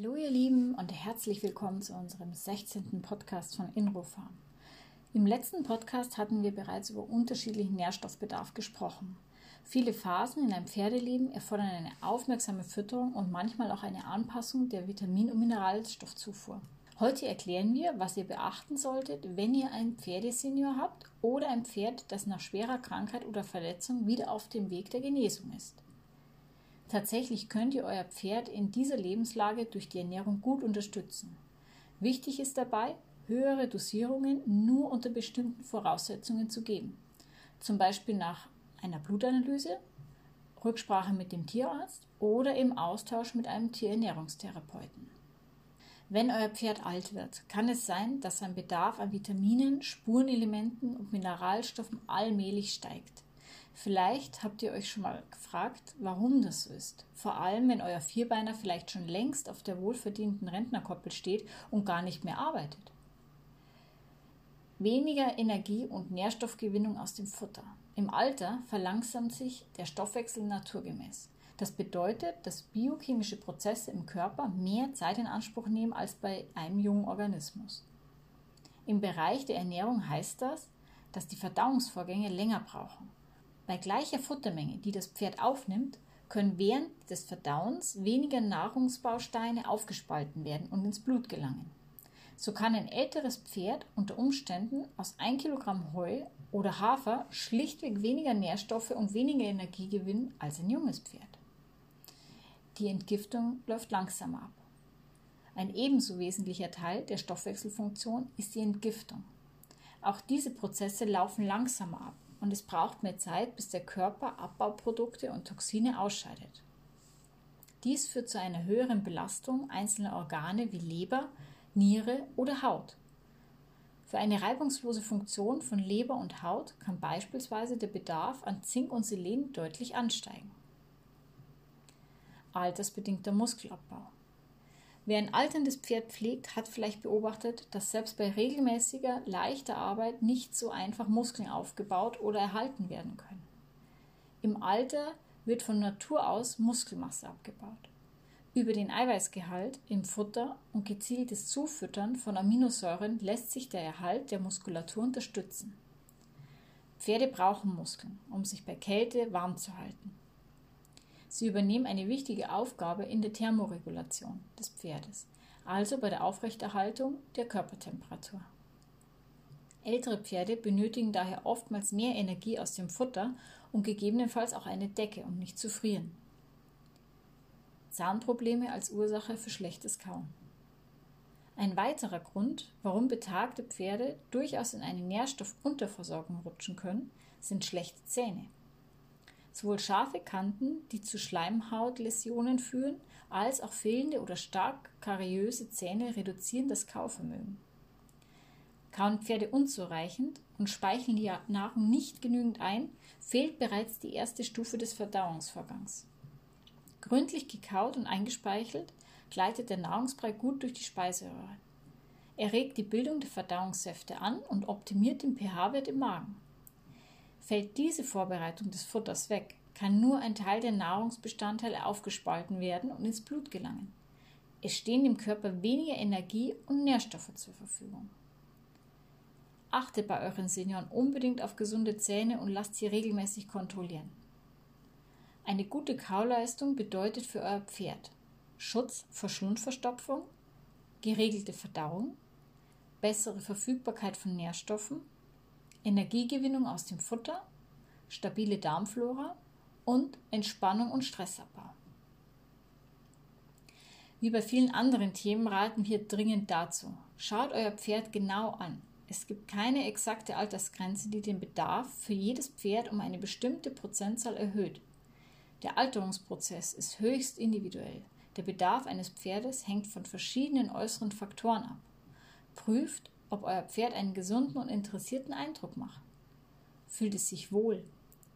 Hallo ihr Lieben und herzlich willkommen zu unserem 16. Podcast von Inrofarm. Im letzten Podcast hatten wir bereits über unterschiedlichen Nährstoffbedarf gesprochen. Viele Phasen in einem Pferdeleben erfordern eine aufmerksame Fütterung und manchmal auch eine Anpassung der Vitamin- und Mineralstoffzufuhr. Heute erklären wir, was ihr beachten solltet, wenn ihr ein Pferdesenior habt oder ein Pferd, das nach schwerer Krankheit oder Verletzung wieder auf dem Weg der Genesung ist. Tatsächlich könnt ihr euer Pferd in dieser Lebenslage durch die Ernährung gut unterstützen. Wichtig ist dabei, höhere Dosierungen nur unter bestimmten Voraussetzungen zu geben. Zum Beispiel nach einer Blutanalyse, Rücksprache mit dem Tierarzt oder im Austausch mit einem Tierernährungstherapeuten. Wenn euer Pferd alt wird, kann es sein, dass sein Bedarf an Vitaminen, Spurenelementen und Mineralstoffen allmählich steigt. Vielleicht habt ihr euch schon mal gefragt, warum das so ist. Vor allem, wenn euer Vierbeiner vielleicht schon längst auf der wohlverdienten Rentnerkoppel steht und gar nicht mehr arbeitet. Weniger Energie und Nährstoffgewinnung aus dem Futter. Im Alter verlangsamt sich der Stoffwechsel naturgemäß. Das bedeutet, dass biochemische Prozesse im Körper mehr Zeit in Anspruch nehmen als bei einem jungen Organismus. Im Bereich der Ernährung heißt das, dass die Verdauungsvorgänge länger brauchen. Bei gleicher Futtermenge, die das Pferd aufnimmt, können während des Verdauens weniger Nahrungsbausteine aufgespalten werden und ins Blut gelangen. So kann ein älteres Pferd unter Umständen aus 1 Kilogramm Heu oder Hafer schlichtweg weniger Nährstoffe und weniger Energie gewinnen als ein junges Pferd. Die Entgiftung läuft langsamer ab. Ein ebenso wesentlicher Teil der Stoffwechselfunktion ist die Entgiftung. Auch diese Prozesse laufen langsamer ab und es braucht mehr Zeit, bis der Körper Abbauprodukte und Toxine ausscheidet. Dies führt zu einer höheren Belastung einzelner Organe wie Leber, Niere oder Haut. Für eine reibungslose Funktion von Leber und Haut kann beispielsweise der Bedarf an Zink und Selen deutlich ansteigen. Altersbedingter Muskelabbau. Wer ein alterndes Pferd pflegt, hat vielleicht beobachtet, dass selbst bei regelmäßiger, leichter Arbeit nicht so einfach Muskeln aufgebaut oder erhalten werden können. Im Alter wird von Natur aus Muskelmasse abgebaut. Über den Eiweißgehalt im Futter und gezieltes Zufüttern von Aminosäuren lässt sich der Erhalt der Muskulatur unterstützen. Pferde brauchen Muskeln, um sich bei Kälte warm zu halten. Sie übernehmen eine wichtige Aufgabe in der Thermoregulation des Pferdes, also bei der Aufrechterhaltung der Körpertemperatur. Ältere Pferde benötigen daher oftmals mehr Energie aus dem Futter und gegebenenfalls auch eine Decke, um nicht zu frieren. Zahnprobleme als Ursache für schlechtes Kauen. Ein weiterer Grund, warum betagte Pferde durchaus in eine Nährstoffunterversorgung rutschen können, sind schlechte Zähne. Sowohl scharfe Kanten, die zu Schleimhautläsionen führen, als auch fehlende oder stark kariöse Zähne reduzieren das Kauvermögen. Kauen Pferde unzureichend und speicheln die Nahrung nicht genügend ein, fehlt bereits die erste Stufe des Verdauungsvorgangs. Gründlich gekaut und eingespeichelt gleitet der Nahrungsbrei gut durch die Speiseröhre. Er regt die Bildung der Verdauungssäfte an und optimiert den pH-Wert im Magen. Fällt diese Vorbereitung des Futters weg, kann nur ein Teil der Nahrungsbestandteile aufgespalten werden und ins Blut gelangen. Es stehen dem Körper weniger Energie und Nährstoffe zur Verfügung. Achtet bei euren Senioren unbedingt auf gesunde Zähne und lasst sie regelmäßig kontrollieren. Eine gute Kauleistung bedeutet für euer Pferd Schutz vor Schlundverstopfung, geregelte Verdauung, bessere Verfügbarkeit von Nährstoffen Energiegewinnung aus dem Futter, stabile Darmflora und Entspannung und Stressabbau. Wie bei vielen anderen Themen raten wir dringend dazu. Schaut euer Pferd genau an. Es gibt keine exakte Altersgrenze, die den Bedarf für jedes Pferd um eine bestimmte Prozentzahl erhöht. Der Alterungsprozess ist höchst individuell. Der Bedarf eines Pferdes hängt von verschiedenen äußeren Faktoren ab. Prüft, ob euer Pferd einen gesunden und interessierten Eindruck macht. Fühlt es sich wohl?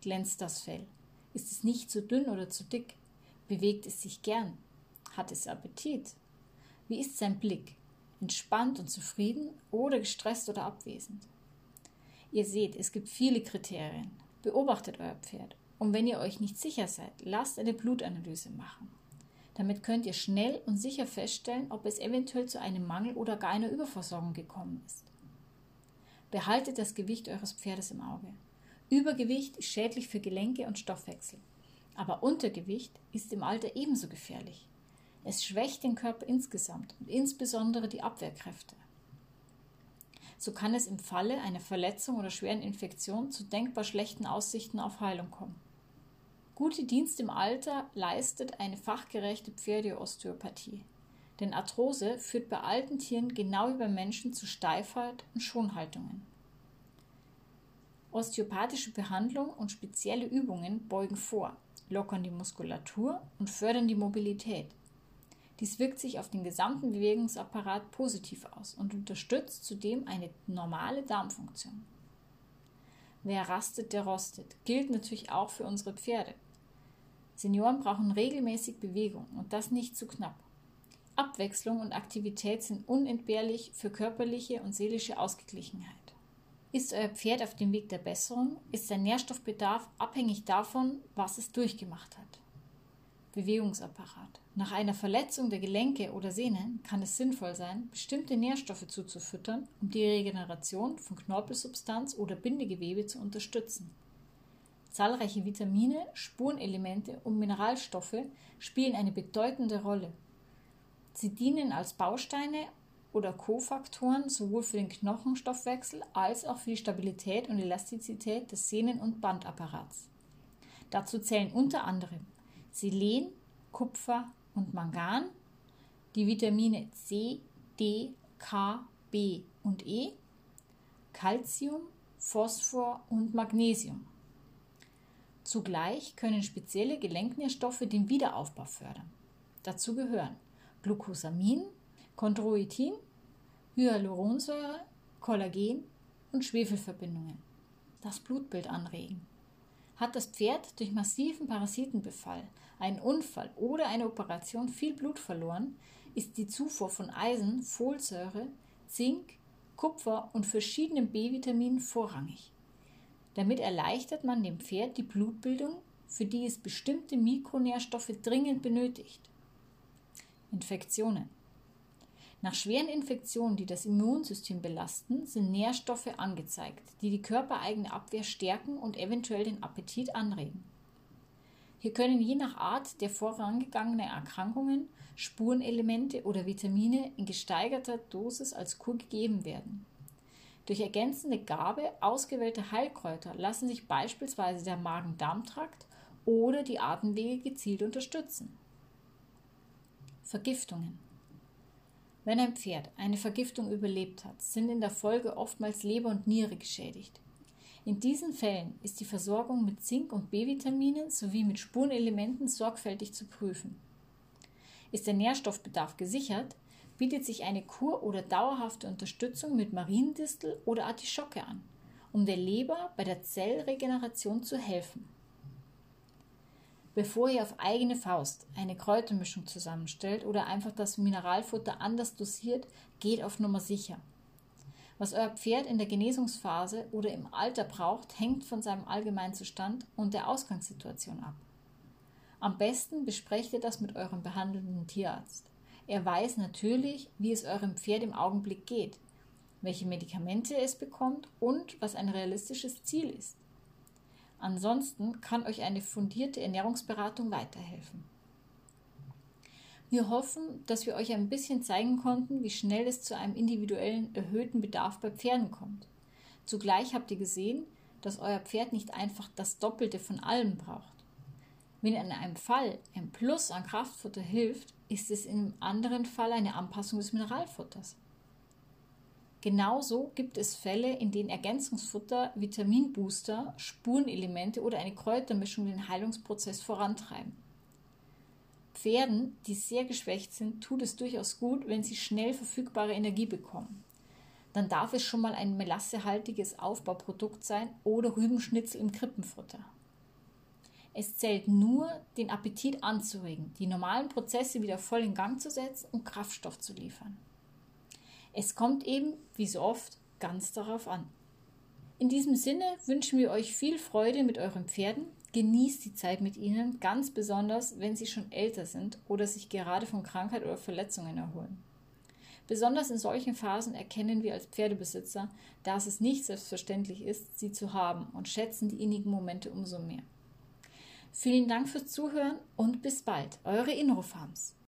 Glänzt das Fell? Ist es nicht zu dünn oder zu dick? Bewegt es sich gern? Hat es Appetit? Wie ist sein Blick? Entspannt und zufrieden oder gestresst oder abwesend? Ihr seht, es gibt viele Kriterien. Beobachtet euer Pferd. Und wenn ihr euch nicht sicher seid, lasst eine Blutanalyse machen. Damit könnt ihr schnell und sicher feststellen, ob es eventuell zu einem Mangel oder gar einer Überversorgung gekommen ist. Behaltet das Gewicht eures Pferdes im Auge. Übergewicht ist schädlich für Gelenke und Stoffwechsel. Aber Untergewicht ist im Alter ebenso gefährlich. Es schwächt den Körper insgesamt und insbesondere die Abwehrkräfte. So kann es im Falle einer Verletzung oder schweren Infektion zu denkbar schlechten Aussichten auf Heilung kommen. Gute Dienst im Alter leistet eine fachgerechte Pferdeosteopathie. Denn Arthrose führt bei alten Tieren genau wie bei Menschen zu Steifheit und Schonhaltungen. Osteopathische Behandlung und spezielle Übungen beugen vor, lockern die Muskulatur und fördern die Mobilität. Dies wirkt sich auf den gesamten Bewegungsapparat positiv aus und unterstützt zudem eine normale Darmfunktion. Wer rastet, der rostet, gilt natürlich auch für unsere Pferde. Senioren brauchen regelmäßig Bewegung und das nicht zu knapp. Abwechslung und Aktivität sind unentbehrlich für körperliche und seelische Ausgeglichenheit. Ist euer Pferd auf dem Weg der Besserung, ist sein Nährstoffbedarf abhängig davon, was es durchgemacht hat. Bewegungsapparat. Nach einer Verletzung der Gelenke oder Sehnen kann es sinnvoll sein, bestimmte Nährstoffe zuzufüttern, um die Regeneration von Knorpelsubstanz oder Bindegewebe zu unterstützen. Zahlreiche Vitamine, Spurenelemente und Mineralstoffe spielen eine bedeutende Rolle. Sie dienen als Bausteine oder Kofaktoren sowohl für den Knochenstoffwechsel als auch für die Stabilität und Elastizität des Sehnen- und Bandapparats. Dazu zählen unter anderem Selen, Kupfer und Mangan, die Vitamine C, D, K, B und E, Calcium, Phosphor und Magnesium. Zugleich können spezielle Gelenknährstoffe den Wiederaufbau fördern. Dazu gehören Glucosamin, Chondroitin, Hyaluronsäure, Kollagen und Schwefelverbindungen. Das Blutbild anregen. Hat das Pferd durch massiven Parasitenbefall, einen Unfall oder eine Operation viel Blut verloren, ist die Zufuhr von Eisen, Folsäure, Zink, Kupfer und verschiedenen B-Vitaminen vorrangig. Damit erleichtert man dem Pferd die Blutbildung, für die es bestimmte Mikronährstoffe dringend benötigt. Infektionen. Nach schweren Infektionen, die das Immunsystem belasten, sind Nährstoffe angezeigt, die die körpereigene Abwehr stärken und eventuell den Appetit anregen. Hier können je nach Art der vorangegangenen Erkrankungen Spurenelemente oder Vitamine in gesteigerter Dosis als Kur gegeben werden. Durch ergänzende Gabe ausgewählter Heilkräuter lassen sich beispielsweise der Magen-Darm-Trakt oder die Atemwege gezielt unterstützen. Vergiftungen wenn ein Pferd eine Vergiftung überlebt hat, sind in der Folge oftmals Leber und Niere geschädigt. In diesen Fällen ist die Versorgung mit Zink und B-Vitaminen sowie mit Spurenelementen sorgfältig zu prüfen. Ist der Nährstoffbedarf gesichert, bietet sich eine Kur oder dauerhafte Unterstützung mit Mariendistel oder Artischocke an, um der Leber bei der Zellregeneration zu helfen. Bevor ihr auf eigene Faust eine Kräutermischung zusammenstellt oder einfach das Mineralfutter anders dosiert, geht auf Nummer sicher. Was euer Pferd in der Genesungsphase oder im Alter braucht, hängt von seinem allgemeinen Zustand und der Ausgangssituation ab. Am besten besprecht ihr das mit eurem behandelnden Tierarzt. Er weiß natürlich, wie es eurem Pferd im Augenblick geht, welche Medikamente es bekommt und was ein realistisches Ziel ist. Ansonsten kann euch eine fundierte Ernährungsberatung weiterhelfen. Wir hoffen, dass wir euch ein bisschen zeigen konnten, wie schnell es zu einem individuellen erhöhten Bedarf bei Pferden kommt. Zugleich habt ihr gesehen, dass euer Pferd nicht einfach das Doppelte von allem braucht. Wenn in einem Fall ein Plus an Kraftfutter hilft, ist es einem anderen Fall eine Anpassung des Mineralfutters. Genauso gibt es Fälle, in denen Ergänzungsfutter, Vitaminbooster, Spurenelemente oder eine Kräutermischung den Heilungsprozess vorantreiben. Pferden, die sehr geschwächt sind, tut es durchaus gut, wenn sie schnell verfügbare Energie bekommen. Dann darf es schon mal ein melassehaltiges Aufbauprodukt sein oder Rübenschnitzel im Krippenfutter. Es zählt nur, den Appetit anzuregen, die normalen Prozesse wieder voll in Gang zu setzen und Kraftstoff zu liefern. Es kommt eben, wie so oft, ganz darauf an. In diesem Sinne wünschen wir euch viel Freude mit euren Pferden, Genießt die Zeit mit ihnen, ganz besonders, wenn sie schon älter sind oder sich gerade von Krankheit oder Verletzungen erholen. Besonders in solchen Phasen erkennen wir als Pferdebesitzer, dass es nicht selbstverständlich ist, sie zu haben und schätzen die innigen Momente umso mehr. Vielen Dank fürs Zuhören und bis bald, eure Innofarms.